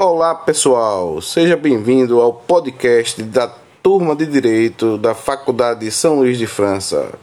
Olá pessoal, seja bem-vindo ao podcast da Turma de Direito da Faculdade São Luís de França.